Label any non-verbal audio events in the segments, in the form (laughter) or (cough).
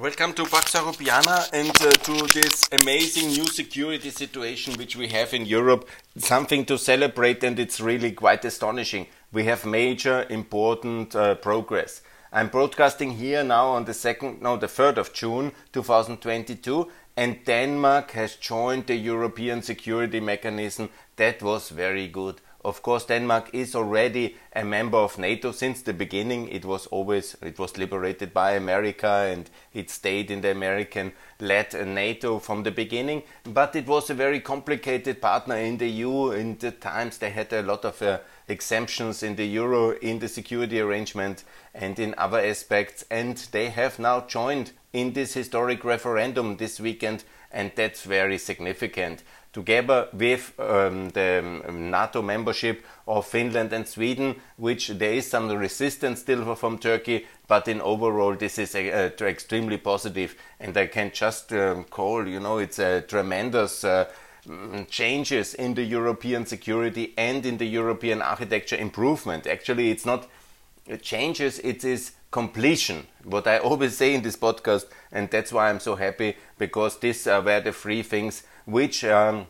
Welcome to Pax Europiana and uh, to this amazing new security situation which we have in Europe. Something to celebrate and it's really quite astonishing. We have major important uh, progress. I'm broadcasting here now on the second, no, the 3rd of June 2022 and Denmark has joined the European security mechanism. That was very good. Of course, Denmark is already a member of NATO since the beginning. It was always it was liberated by America and it stayed in the American-led NATO from the beginning. But it was a very complicated partner in the EU. In the times they had a lot of uh, exemptions in the euro, in the security arrangement, and in other aspects. And they have now joined in this historic referendum this weekend, and that's very significant together with um, the um, NATO membership of Finland and Sweden, which there is some resistance still from Turkey, but in overall this is uh, extremely positive. and I can just um, call, you know, it's a tremendous. Uh, mm, changes in the European security and in the European architecture improvement. Actually, it's not changes, it is completion. What I (laughs) always say in this podcast, and that's why I'm so happy because these were the three things which um,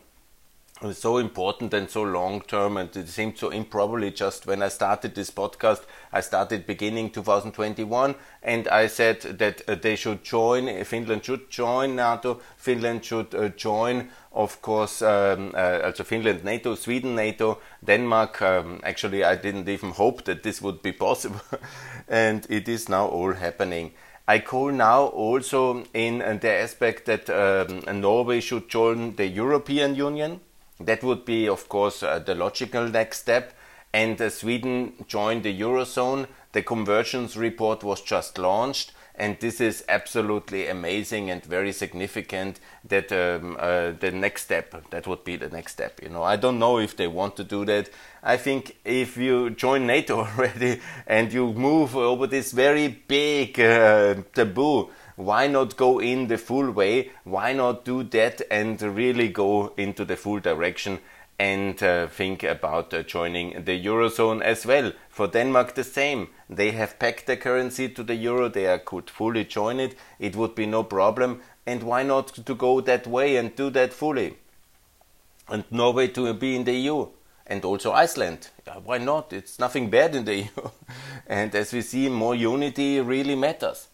is so important and so long term and it seemed so improbably just when I started this podcast. I started beginning 2021 and I said that uh, they should join Finland should join NATO. Finland should uh, join of course um, uh, also Finland NATO Sweden NATO Denmark. Um, actually I didn't even hope that this would be possible (laughs) and it is now all happening I call now also in the aspect that um, Norway should join the European Union. That would be, of course, uh, the logical next step. And uh, Sweden joined the Eurozone. The convergence report was just launched and this is absolutely amazing and very significant that um, uh, the next step that would be the next step you know. I don't know if they want to do that. I think if you join nato (laughs) already and you move over this very big uh, taboo why not go in the full way? Why not do that and really go into the full direction and uh, think about uh, joining the eurozone as well. For Denmark, the same. They have pegged their currency to the euro. They could fully join it. It would be no problem. And why not to go that way and do that fully? And Norway to be in the EU. And also Iceland. Why not? It's nothing bad in the (laughs) EU. and as we see, more unity really matters.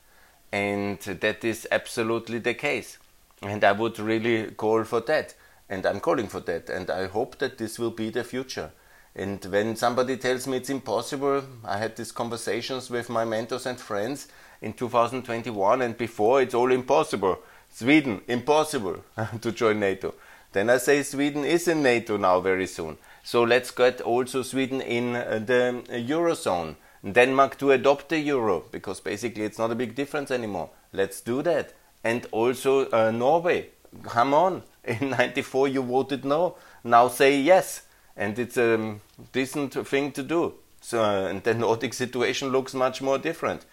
And that is absolutely the case. And I would really call for that and I'm calling for that. And I hope that this will be the future. And when somebody tells me it's impossible, I had these conversations with my mentors and friends in 2021 and before, it's all impossible. Sweden, impossible (laughs) to join NATO. Then I say Sweden is in NATO now very soon. So let's get also Sweden in uh, the Eurozone. Denmark to adopt the euro because basically it's not a big difference anymore. Let's do that. And also uh, Norway. Come on. (laughs) In 94 you voted no. Now say yes. And it's a decent thing to do. So and the (laughs) nordic situation looks much more different.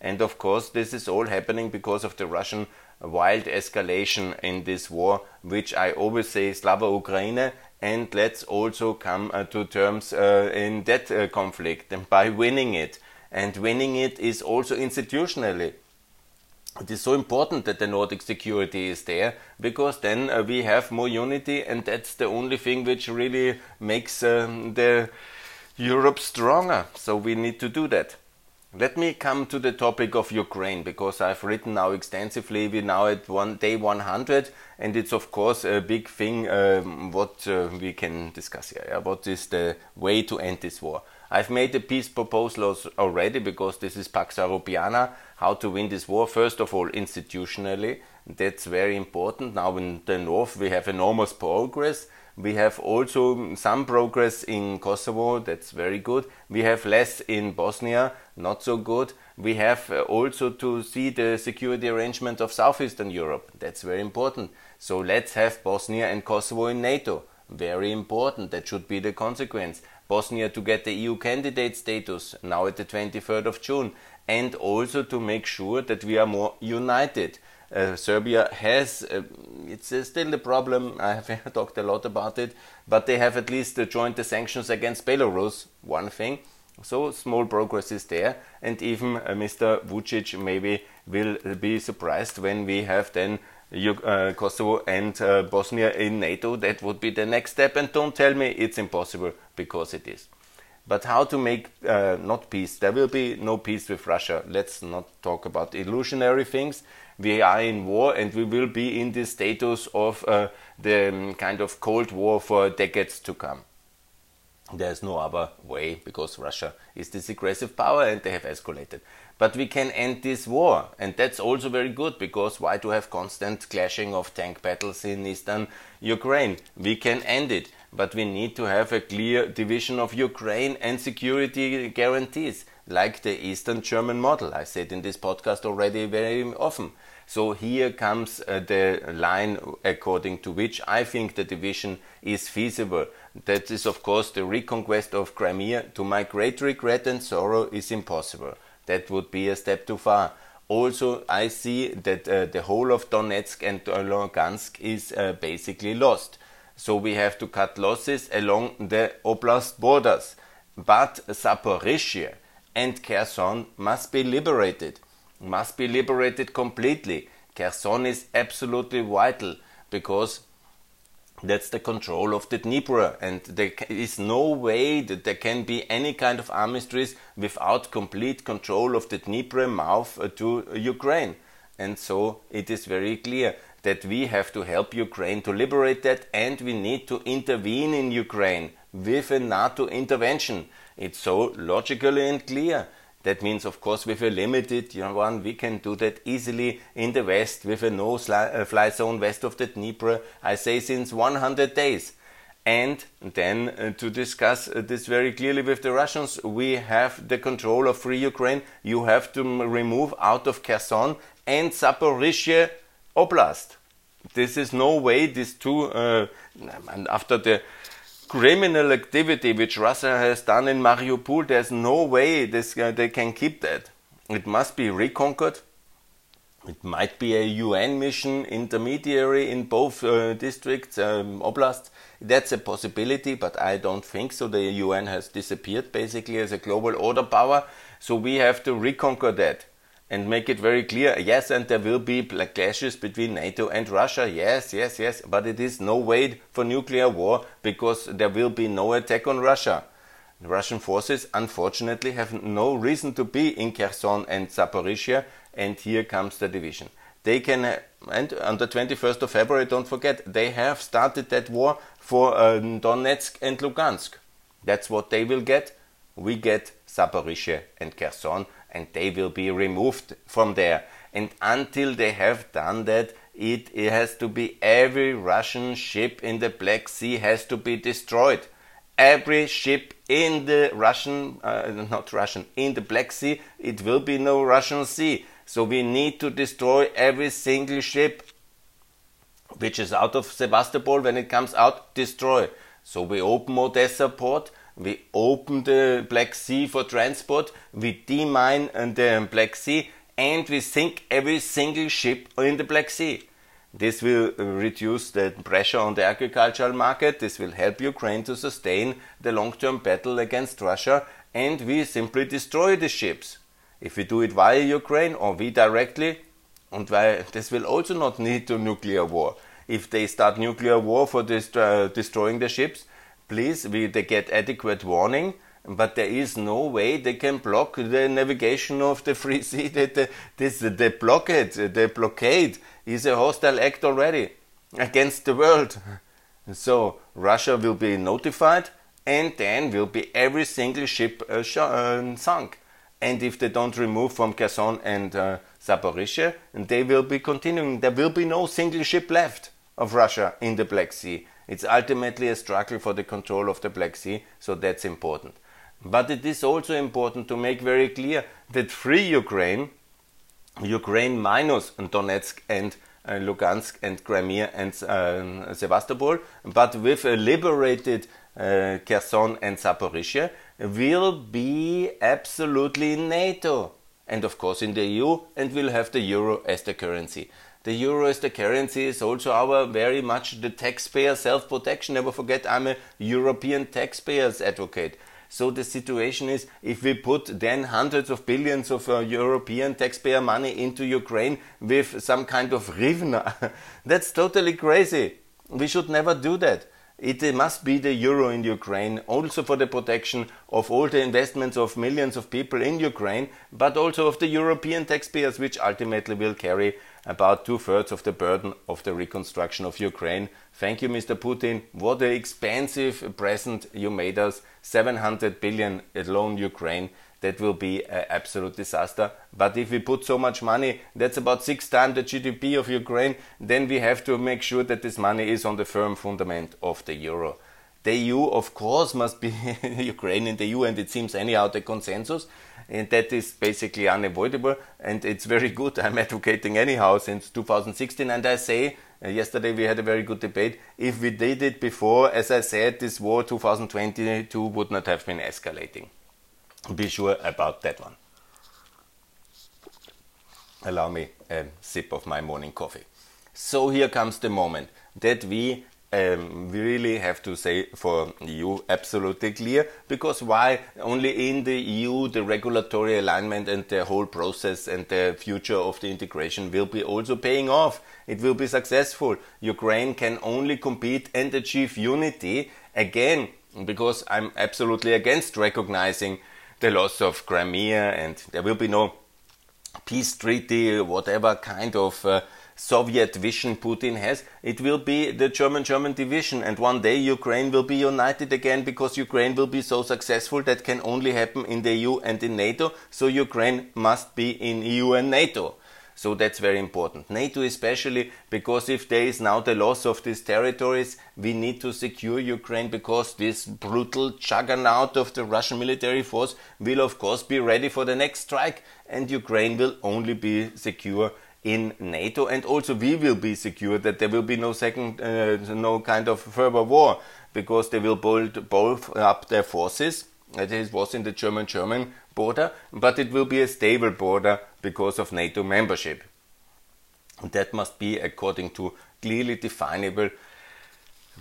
And of course this is all happening because of the russian wild escalation in this war which i always say slava ukraine. And let's also come uh, to terms uh, in that uh, conflict and by winning it. And winning it is also institutionally it is so important that the Nordic security is there because then uh, we have more unity, and that's the only thing which really makes um, the Europe stronger. So we need to do that. Let me come to the topic of Ukraine because I've written now extensively. We're now at one day 100, and it's of course a big thing um, what uh, we can discuss here. Yeah? What is the way to end this war? I've made a peace proposal already because this is Pax Europiana how to win this war. First of all, institutionally, that's very important. Now in the north, we have enormous progress. We have also some progress in Kosovo, that's very good. We have less in Bosnia, not so good. We have uh, also to see the security arrangement of southeastern Europe, that's very important. So let's have Bosnia and Kosovo in NATO, very important, that should be the consequence. Bosnia to get the EU candidate status now at the 23rd of June and also to make sure that we are more united. Uh, Serbia has, uh, it's uh, still a problem, (laughs) I have talked a lot about it, but they have at least uh, joined the sanctions against Belarus, one thing. So small progress is there, and even uh, Mr. Vucic maybe will be surprised when we have then Kosovo and uh, Bosnia in NATO. That would be the next step, and don't tell me it's impossible because it is. But how to make uh, not peace? There will be no peace with Russia. Let's not talk about illusionary things. We are in war and we will be in this status of uh, the um, kind of Cold War for decades to come. There's no other way because Russia is this aggressive power and they have escalated. But we can end this war, and that's also very good because why to have constant clashing of tank battles in eastern Ukraine? We can end it, but we need to have a clear division of Ukraine and security guarantees, like the Eastern German model. I said in this podcast already very often. So here comes uh, the line according to which I think the division is feasible. That is, of course, the reconquest of Crimea. To my great regret and sorrow, is impossible. That would be a step too far. Also, I see that uh, the whole of Donetsk and Lugansk is uh, basically lost. So we have to cut losses along the oblast borders. But Zaporizhia and Kherson must be liberated, must be liberated completely. Kherson is absolutely vital because that's the control of the Dnieper, and there is no way that there can be any kind of armistice without complete control of the Dnieper mouth uh, to Ukraine. And so it is very clear that we have to help Ukraine to liberate that, and we need to intervene in Ukraine with a NATO intervention. It's so logically and clear. That means, of course, with a limited you know, one, we can do that easily in the West with a no-fly zone west of the Dnieper, I say since 100 days. And then uh, to discuss uh, this very clearly with the Russians, we have the control of free Ukraine. You have to remove out of Kherson and Zaporizhia Oblast. This is no way these two, uh, after the criminal activity which Russia has done in Mariupol, there's no way this, uh, they can keep that. It must be reconquered. It might be a UN mission intermediary in both uh, districts, um, oblasts. That's a possibility, but I don't think so. The UN has disappeared basically as a global order power, so we have to reconquer that and make it very clear. Yes, and there will be black clashes between NATO and Russia. Yes, yes, yes. But it is no way for nuclear war because there will be no attack on Russia. Russian forces, unfortunately, have no reason to be in Kherson and Zaporizhia, and here comes the division. They can, and on the 21st of February, don't forget, they have started that war for uh, Donetsk and Lugansk. That's what they will get. We get Zaporizhia and Kherson and they will be removed from there. And until they have done that, it, it has to be every Russian ship in the Black Sea has to be destroyed. Every ship in the Russian, uh, not Russian, in the Black Sea, it will be no Russian sea. So we need to destroy every single ship which is out of Sebastopol. When it comes out, destroy. So we open Odessa port we open the Black Sea for transport, we demine the Black Sea, and we sink every single ship in the Black Sea. This will reduce the pressure on the agricultural market. This will help Ukraine to sustain the long term battle against Russia, and we simply destroy the ships. If we do it via Ukraine or we directly, and this will also not lead to nuclear war. If they start nuclear war for this, uh, destroying the ships, please, we, they get adequate warning, but there is no way they can block the navigation of the free (laughs) sea. That this the blockade, the blockade is a hostile act already against the world. (laughs) So Russia will be notified, and then will be every single ship uh, uh, sunk. And if they don't remove from Kherson and uh, Zaporizhia, they will be continuing. There will be no single ship left of Russia in the Black Sea. It's ultimately a struggle for the control of the Black Sea, so that's important. But it is also important to make very clear that free Ukraine, Ukraine minus Donetsk and uh, Lugansk and Crimea and uh, Sevastopol, but with a liberated uh, Kherson and Zaporizhia, will be absolutely in NATO and of course in the EU and will have the euro as the currency the euro as the currency is also our very much the taxpayer self protection. Never forget, I'm a European taxpayers advocate. So the situation is if we put then hundreds of billions of uh, European taxpayer money into Ukraine with some kind of hryvnia, (laughs) that's totally crazy. We should never do that. It must be the euro in Ukraine, also for the protection of all the investments of millions of people in Ukraine, but also of the European taxpayers, which ultimately will carry about two thirds of the burden of the reconstruction of Ukraine. Thank you, Mr. Putin. What an expensive present you made us 700 billion alone Ukraine that will be an absolute disaster. But if we put so much money, that's about six times the GDP of Ukraine, then we have to make sure that this money is on the firm fundament of the euro. The EU, of course, must be (laughs) Ukraine in the EU, and it seems anyhow the consensus, and that is basically unavoidable, and it's very good. I'm advocating anyhow since 2016, and I say uh, yesterday we had a very good debate. If we did it before, as I said, this war 2022 would not have been escalating be sure about that one. Allow me a sip of my morning coffee. So here comes the moment that we um, we really have to say for EU absolutely clear because why only in the EU the regulatory alignment and the whole process and the future of the integration will be also paying off. It will be successful. Ukraine can only compete and achieve unity again because I'm absolutely against recognizing the loss of Crimea, and there will be no peace treaty, whatever kind of uh, Soviet vision Putin has. It will be the German German division, and one day Ukraine will be united again because Ukraine will be so successful that can only happen in the EU and in NATO. So Ukraine must be in EU and NATO. So that's very important. NATO especially because if there is now the loss of these territories, we need to secure Ukraine because this brutal juggernaut of the Russian military force will of course be ready for the next strike and Ukraine will only be secure in NATO and also we will be secure that there will be no second, uh, no kind of further war because they will build both up their forces. That was in the German-German border, but it will be a stable border because of NATO membership. And that must be according to clearly definable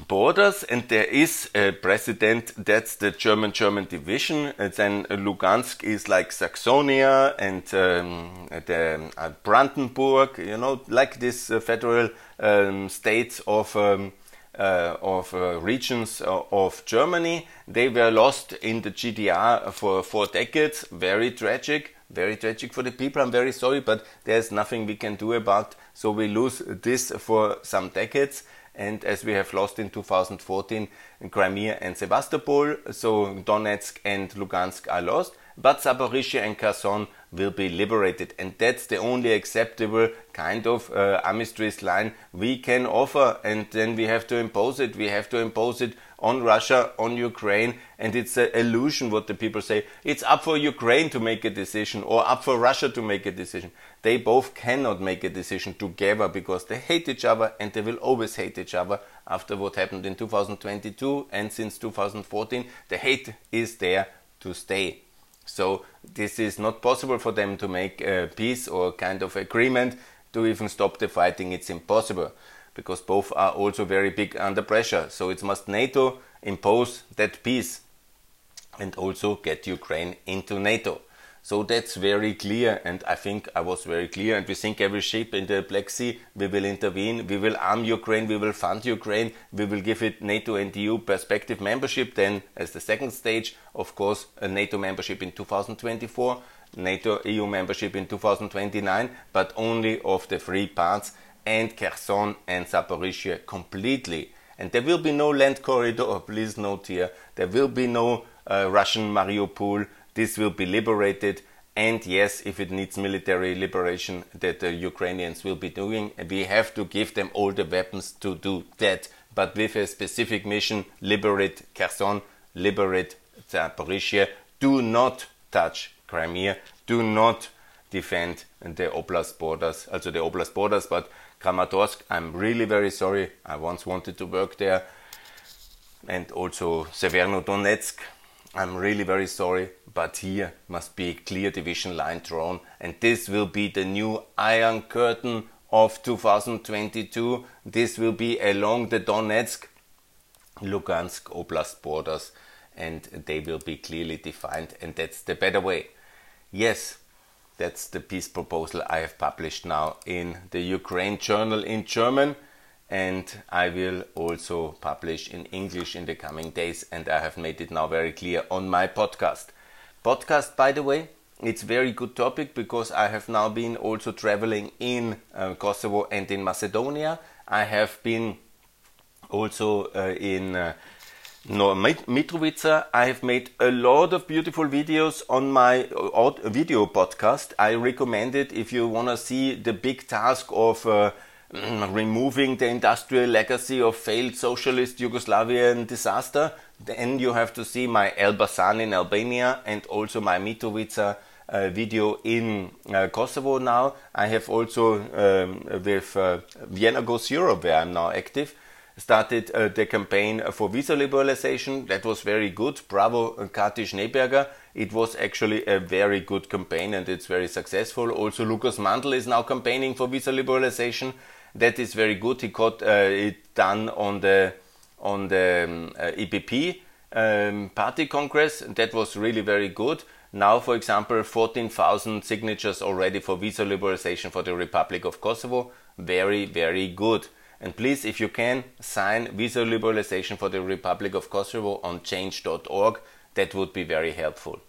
borders, and there is a precedent that's the German German division. And then Lugansk is like Saxonia and um, the uh, Brandenburg, you know, like this uh, federal um, states of. Um, uh, of uh, regions uh, of Germany. They were lost in the GDR for four decades. Very tragic, very tragic for the people. I'm very sorry, but there's nothing we can do about. So we lose this for some decades. And as we have lost in 2014 Crimea and Sevastopol, so Donetsk and Lugansk are lost but Zaporizhia and Kherson will be liberated. And that's the only acceptable kind of uh, armistice line we can offer. And then we have to impose it. We have to impose it on Russia, on Ukraine. And it's an illusion what the people say. It's up for Ukraine to make a decision or up for Russia to make a decision. They both cannot make a decision together because they hate each other and they will always hate each other after what happened in 2022 and since 2014. The hate is there to stay. So this is not possible for them to make a peace or kind of agreement to even stop the fighting. It's impossible because both are also very big under pressure. So it must NATO impose that peace and also get Ukraine into NATO. So that's very clear, and I think I was very clear. And we think every ship in the Black Sea. We will intervene. We will arm Ukraine. We will fund Ukraine. We will give it NATO and EU perspective membership. Then, as the second stage, of course, a NATO membership in 2024, NATO EU membership in 2029, but only of the three parts, and Kherson and Zaporizhia completely. And there will be no land corridor. Please note here, there will be no uh, Russian Mariupol this will be liberated. And yes, if it needs military liberation that the Ukrainians will be doing, we have to give them all the weapons to do that. But with a specific mission, liberate Kherson, liberate Zaporizhia. Do not touch Crimea. Do not defend the oblast borders, also the oblast borders, but Kramatorsk, I'm really very sorry. I once wanted to work there. And also Severodonetsk, I'm really very sorry, but here must be a clear division line drawn, and this will be the new Iron Curtain of 2022. This will be along the Donetsk, Lugansk Oblast borders, and they will be clearly defined, and that's the better way. Yes, that's the peace proposal I have published now in the Ukraine Journal in German, and I will also publish in English in the coming days, and I have made it now very clear on my podcast. Podcast, by the way, it's very good topic because I have now been also traveling in uh, Kosovo and in Macedonia. I have been also uh, in uh, no, Mitrovica. I have made a lot of beautiful videos on my uh, video podcast. I recommend it if you want to see the big task of uh, mm, removing the industrial legacy of failed socialist Yugoslavian disaster. Then you have to see my Elbasan in Albania and also my Mitrovica uh, video in uh, Kosovo now. I have also um, with uh, Vienna Goes Europe, where I'm now active, started uh, the campaign for visa liberalization. That was very good. Bravo, uh, Kati Schneeberger. It was actually a very good campaign and it's very successful. Also, Lukas Mandl is now campaigning for visa liberalization. That is very good. He got uh, it done on the on the um, EPP um, party congress. That was really very good. Now, for example, 14,000 signatures already for visa liberalization for the Republic of Kosovo. Very, very good. And please, if you can, sign visa liberalization for the Republic of Kosovo on change.org. That would be very helpful.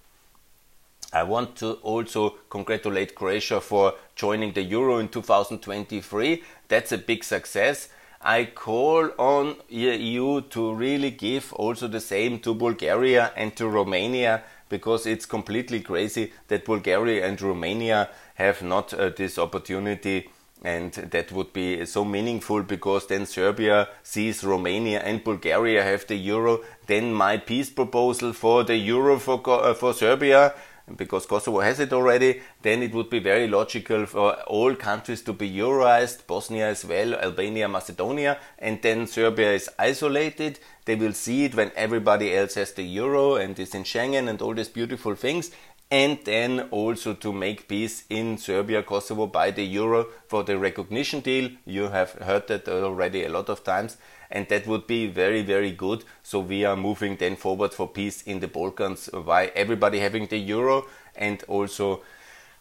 I want to also congratulate Croatia for joining the Euro in 2023. That's a big success. I call on the EU to really give also the same to Bulgaria and to Romania because it's completely crazy that Bulgaria and Romania have not uh, this opportunity and that would be so meaningful because then Serbia sees Romania and Bulgaria have the euro then my peace proposal for the euro for uh, for Serbia because Kosovo has it already, then it would be very logical for all countries to be Euroized, Bosnia as well, Albania, Macedonia, and then Serbia is isolated. They will see it when everybody else has the euro and is in Schengen and all these beautiful things. And then also to make peace in Serbia, Kosovo by the euro for the recognition deal. You have heard that already a lot of times and that would be very very good so we are moving then forward for peace in the balkans by everybody having the euro and also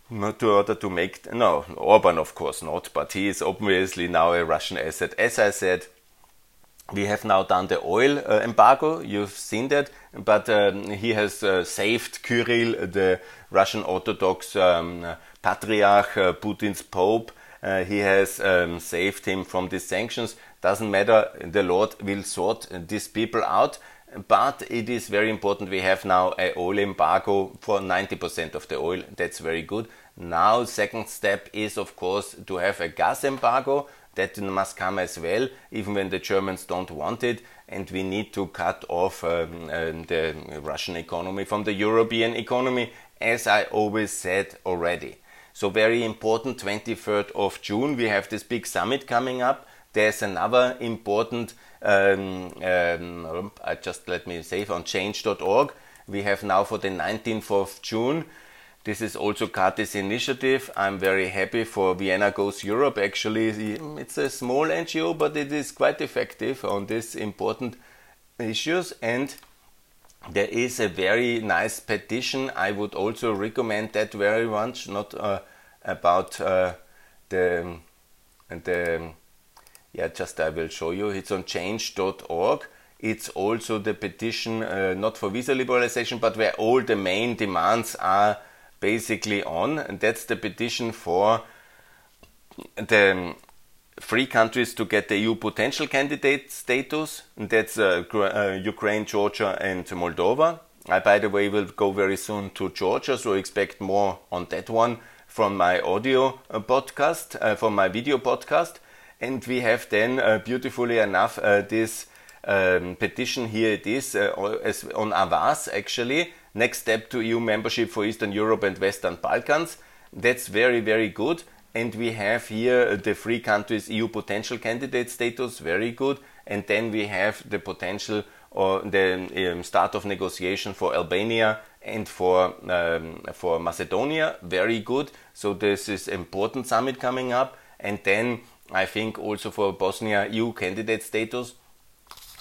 not to order to make no orban of course not but he is obviously now a russian asset as i said we have now done the oil uh, embargo you've seen that but um, he has uh, saved kirill the russian orthodox um, patriarch uh, putin's pope uh, he has um, saved him from these sanctions doesn't matter, the Lord will sort these people out. But it is very important. We have now a oil embargo for 90% of the oil. That's very good. Now, second step is of course to have a gas embargo. That must come as well, even when the Germans don't want it. And we need to cut off um, um, the Russian economy from the European economy, as I always said already. So very important, 23rd of June, we have this big summit coming up there's another important, um, um, just let me say, on change.org. We have now for the 19th of June. This is also Kati's initiative. I'm very happy for Vienna Goes Europe. Actually, it's a small NGO, but it is quite effective on these important issues. And there is a very nice petition. I would also recommend that very much, not uh, about uh, the the yeah, just I will show you. It's on change.org. It's also the petition, uh, not for visa liberalization, but where all the main demands are basically on. And that's the petition for the three countries to get the EU potential candidate status. And that's uh, uh, Ukraine, Georgia, and Moldova. I, by the way, will go very soon to Georgia, so expect more on that one from my audio uh, podcast, uh, from my video podcast. And we have then, uh, beautifully enough, uh, this um, petition here it is uh, on Avaaz actually. Next step to EU membership for Eastern Europe and Western Balkans. That's very, very good. And we have here the three countries EU potential candidate status, very good. And then we have the potential or the um, start of negotiation for Albania and for um, for Macedonia, very good. So this is important summit coming up. And then I think also for Bosnia EU candidate status.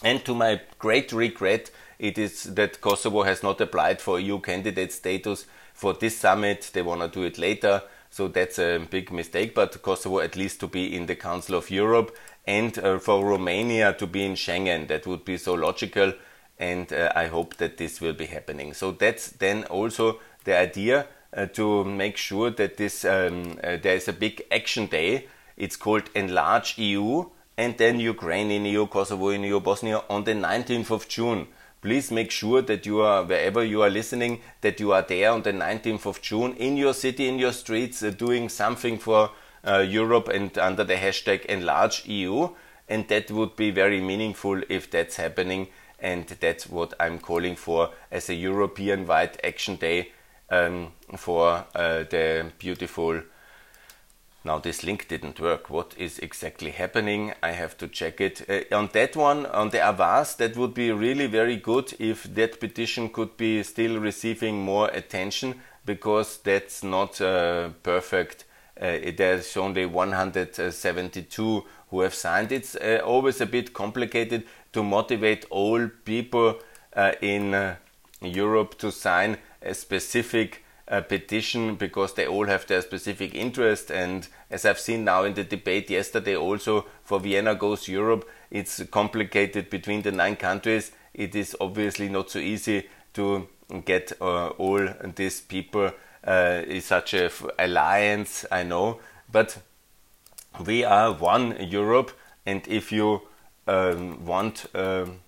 And to my great regret, it is that Kosovo has not applied for EU candidate status for this summit. They want to do it later. So that's a big mistake. But Kosovo at least to be in the Council of Europe and uh, for Romania to be in Schengen. That would be so logical. And uh, I hope that this will be happening. So that's then also the idea uh, to make sure that this um, uh, there is a big action day. It's called Enlarge EU and then Ukraine in EU, Kosovo in EU, Bosnia on the 19th of June. Please make sure that you are, wherever you are listening, that you are there on the 19th of June in your city, in your streets, uh, doing something for uh, Europe and under the hashtag Enlarge EU. And that would be very meaningful if that's happening. And that's what I'm calling for as a European wide action day um, for uh, the beautiful now this link didn't work. What is exactly happening? I have to check it. Uh, on that one, on the Avaaz, that would be really very good if that petition could be still receiving more attention because that's not uh, perfect. Uh, there's only 172 who have signed. It's uh, always a bit complicated to motivate all people uh, in uh, Europe to sign a specific a petition because they all have their specific interest. And as I've seen now in the debate yesterday, also for Vienna Goes Europe, it's complicated between the nine countries. It is obviously not so easy to get uh, all these people uh, in such a alliance, I know. But we are one Europe, and if you um, want um,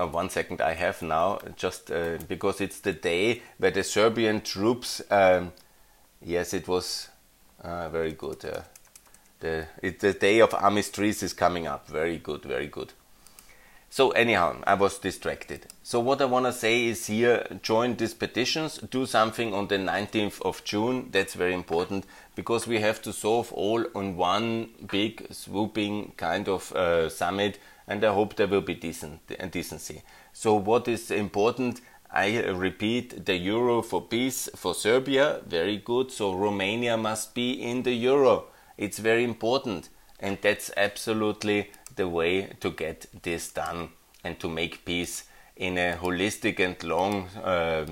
uh, one second I have now, just uh, because it's the day where the Serbian troops. Um, yes, it was uh, very good. Uh, the it, the day of armistice is coming up. Very good, very good. So anyhow, I was distracted. So what I want to say is here, join these petitions, do something on the 19th of June. That's very important because we have to solve all on one big swooping kind of uh, summit and I hope there will be decent decency. So what is important? I repeat the euro for peace for Serbia, very good. So Romania must be in the euro. It's very important, and that's absolutely the way to get this done and to make peace in a holistic and long, uh,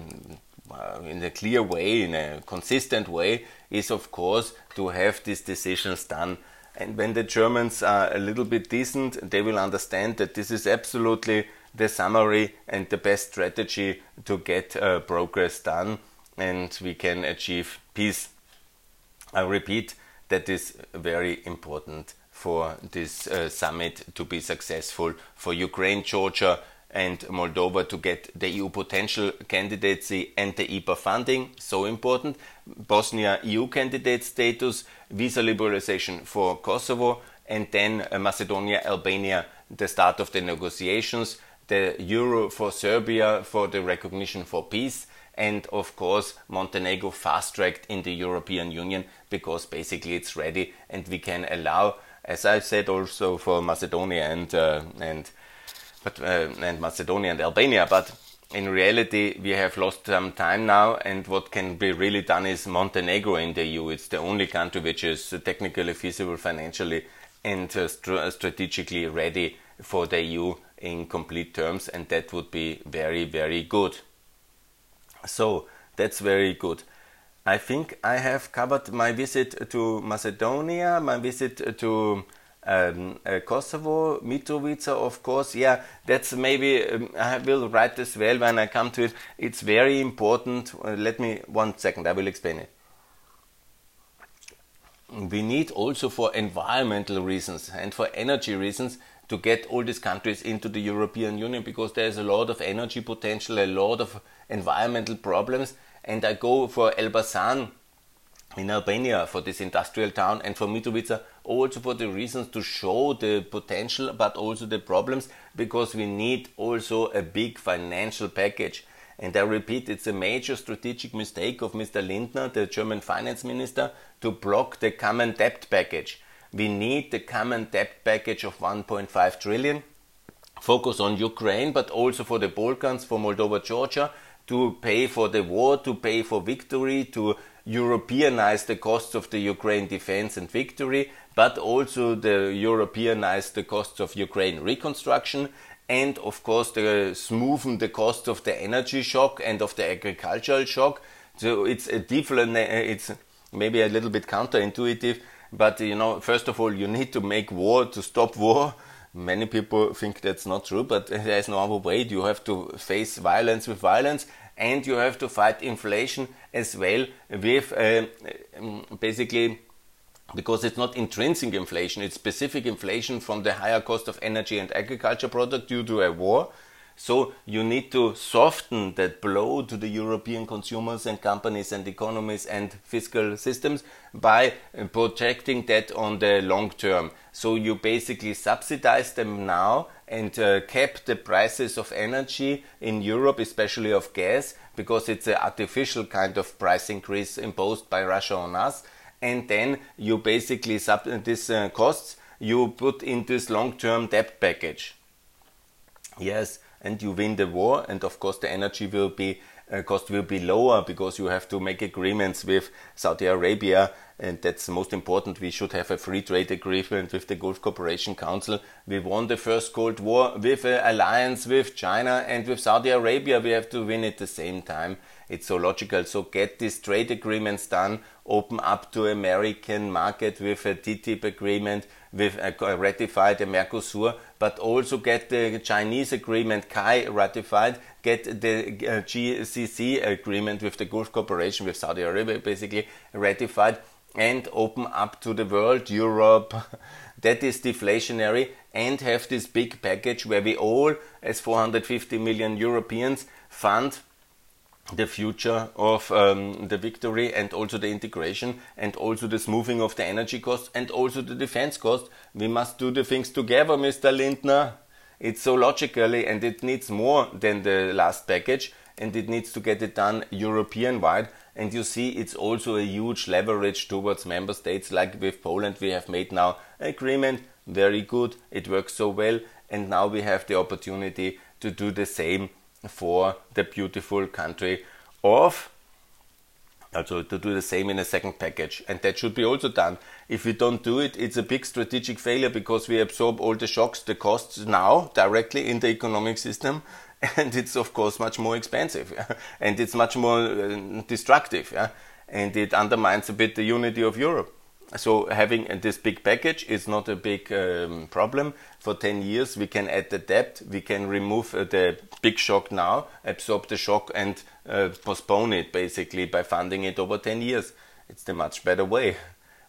in a clear way, in a consistent way, is of course to have these decisions done and when the Germans are a little bit decent, they will understand that this is absolutely the summary and the best strategy to get uh, progress done and we can achieve peace. I repeat, that is very important for this uh, summit to be successful for Ukraine, Georgia, and Moldova to get the EU potential candidacy and the IPA funding, so important. Bosnia EU candidate status, visa liberalization for Kosovo, and then uh, Macedonia, Albania, the start of the negotiations, the euro for Serbia for the recognition for peace, and of course Montenegro fast tracked in the European Union because basically it's ready and we can allow, as I said also for Macedonia and uh, and but uh, and Macedonia and Albania, but in reality we have lost some time now and what can be really done is Montenegro in the EU. It's the only country which is technically feasible financially and uh, st strategically ready for the EU in complete terms and that would be very very good. So that's very good. I think I have covered my visit to Macedonia, my visit to um, uh, Kosovo, Mitrovica, of course, yeah, that's maybe, um, I will write this well when I come to it. It's very important. Uh, let me, one second, I will explain it. We need also for environmental reasons and for energy reasons to get all these countries into the European Union because there's a lot of energy potential, a lot of environmental problems. And I go for Elbasan in Albania for this industrial town and for Mitrovica also for the reasons to show the potential but also the problems because we need also a big financial package. And I repeat, it's a major strategic mistake of Mr. Lindner, the German finance minister, to block the common debt package. We need the common debt package of 1.5 trillion. Focus on Ukraine, but also for the Balkans, for Moldova, Georgia, to pay for the war, to pay for victory, to Europeanize the costs of the Ukraine defense and victory, but also the Europeanize the costs of Ukraine reconstruction and of course the smoothen the cost of the energy shock and of the agricultural shock. So it's a different, it's maybe a little bit counterintuitive, but you know, first of all, you need to make war to stop war. Many people think that's not true, but (laughs) there's no other way. You have to face violence with violence, and you have to fight inflation as well with uh, um, basically because it's not intrinsic inflation, it's specific inflation from the higher cost of energy and agriculture product due to a war. So you need to soften that blow to the European consumers and companies and economies and fiscal systems by projecting that on the long term. So you basically subsidize them now and uh, cap the prices of energy in Europe, especially of gas, because it's an artificial kind of price increase imposed by Russia on us and then you basically sub this uh, costs you put in this long-term debt package. Yes, and you win the war, and of course the energy will be uh, cost will be lower because you have to make agreements with Saudi Arabia, and that's most important. We should have a free trade agreement with the Gulf Cooperation Council. We won the first Cold War with an alliance with China and with Saudi Arabia. We have to win at the same time. It's so logical. So get these trade agreements done, open up to American market with a TTIP agreement, with a ratified Mercosur, but also get the Chinese agreement CAI ratified, get the uh, GCC agreement with the Gulf Cooperation with Saudi Arabia basically ratified and open up to the world, Europe, (laughs) that is deflationary and have this big package where we all, as 450 million Europeans, fund the future of um, the victory and also the integration and also the smoothing of the energy costs and also the defense cost. We must do the things together, Mr. Lindner. It's so logically and it needs more than the last package and it needs to get it done European wide. And you see, it's also a huge leverage towards member states like with Poland. We have made now agreement, very good, it works so well, and now we have the opportunity to do the same for the beautiful country of also to do the same in a second package and that should be also done if we don't do it it's a big strategic failure because we absorb all the shocks the costs now directly in the economic system (laughs) and it's of course much more expensive yeah? and it's much more uh, destructive yeah? and it undermines a bit the unity of europe so having this big package is not a big um, problem. For 10 years, we can add the debt, we can remove uh, the big shock now, absorb the shock and uh, postpone it basically by funding it over 10 years. It's the much better way.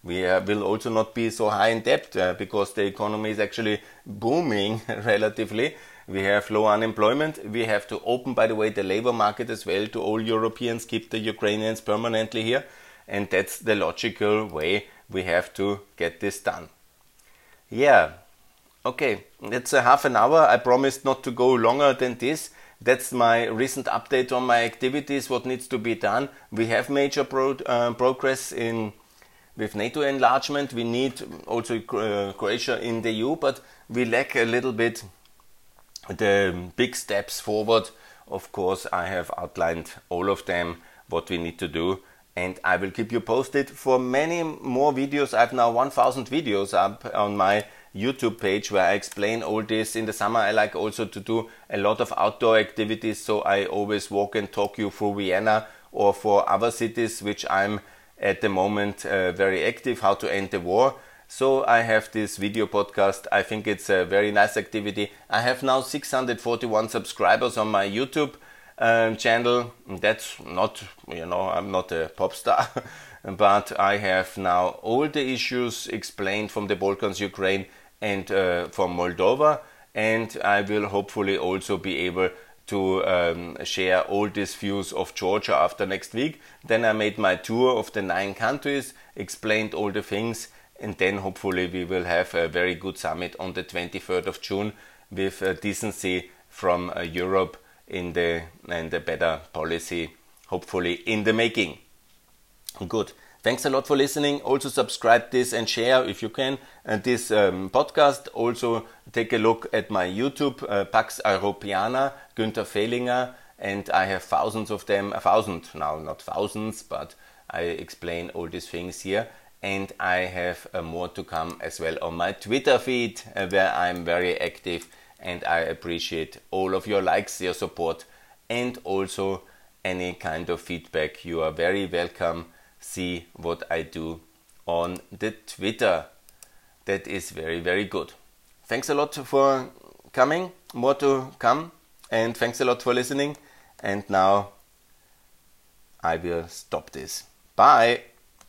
We uh, will also not be so high in debt uh, because the economy is actually booming (laughs) relatively. We have low unemployment. We have to open, by the way, the labor market as well to all Europeans, keep the Ukrainians permanently here. And that's the logical way we have to get this done. Yeah, okay, it's a half an hour. I promised not to go longer than this. That's my recent update on my activities, what needs to be done. We have major pro uh, progress in with NATO enlargement. We need also uh, Croatia in the EU, but we lack a little bit the big steps forward. Of course, I have outlined all of them, what we need to do and I will keep you posted for many more videos. I have now 1000 videos up on my YouTube page where I explain all this. In the summer, I like also to do a lot of outdoor activities, so I always walk and talk you through Vienna or for other cities, which I'm at the moment uh, very active, how to end the war. So I have this video podcast. I think it's a very nice activity. I have now 641 subscribers on my YouTube um, channel. That's not, you know, I'm not a pop star, (laughs) but I have now all the issues explained from the Balkans, Ukraine, and uh, from Moldova, and I will hopefully also be able to um, share all these views of Georgia after next week. Then I made my tour of the nine countries, explained all the things, and then hopefully we will have a very good summit on the 23rd of June with uh, decency from uh, Europe in the and a better policy hopefully in the making. Good. Thanks a lot for listening. Also subscribe this and share if you can and this um, podcast. Also take a look at my YouTube uh, Pax Europiana Günther Fehlinger and I have thousands of them, a thousand now, not thousands, but I explain all these things here. And I have uh, more to come as well on my Twitter feed uh, where I'm very active and I appreciate all of your likes, your support, and also any kind of feedback. You are very welcome. See what I do on the Twitter. That is very, very good. Thanks a lot for coming. More to come. And thanks a lot for listening. And now I will stop this. Bye.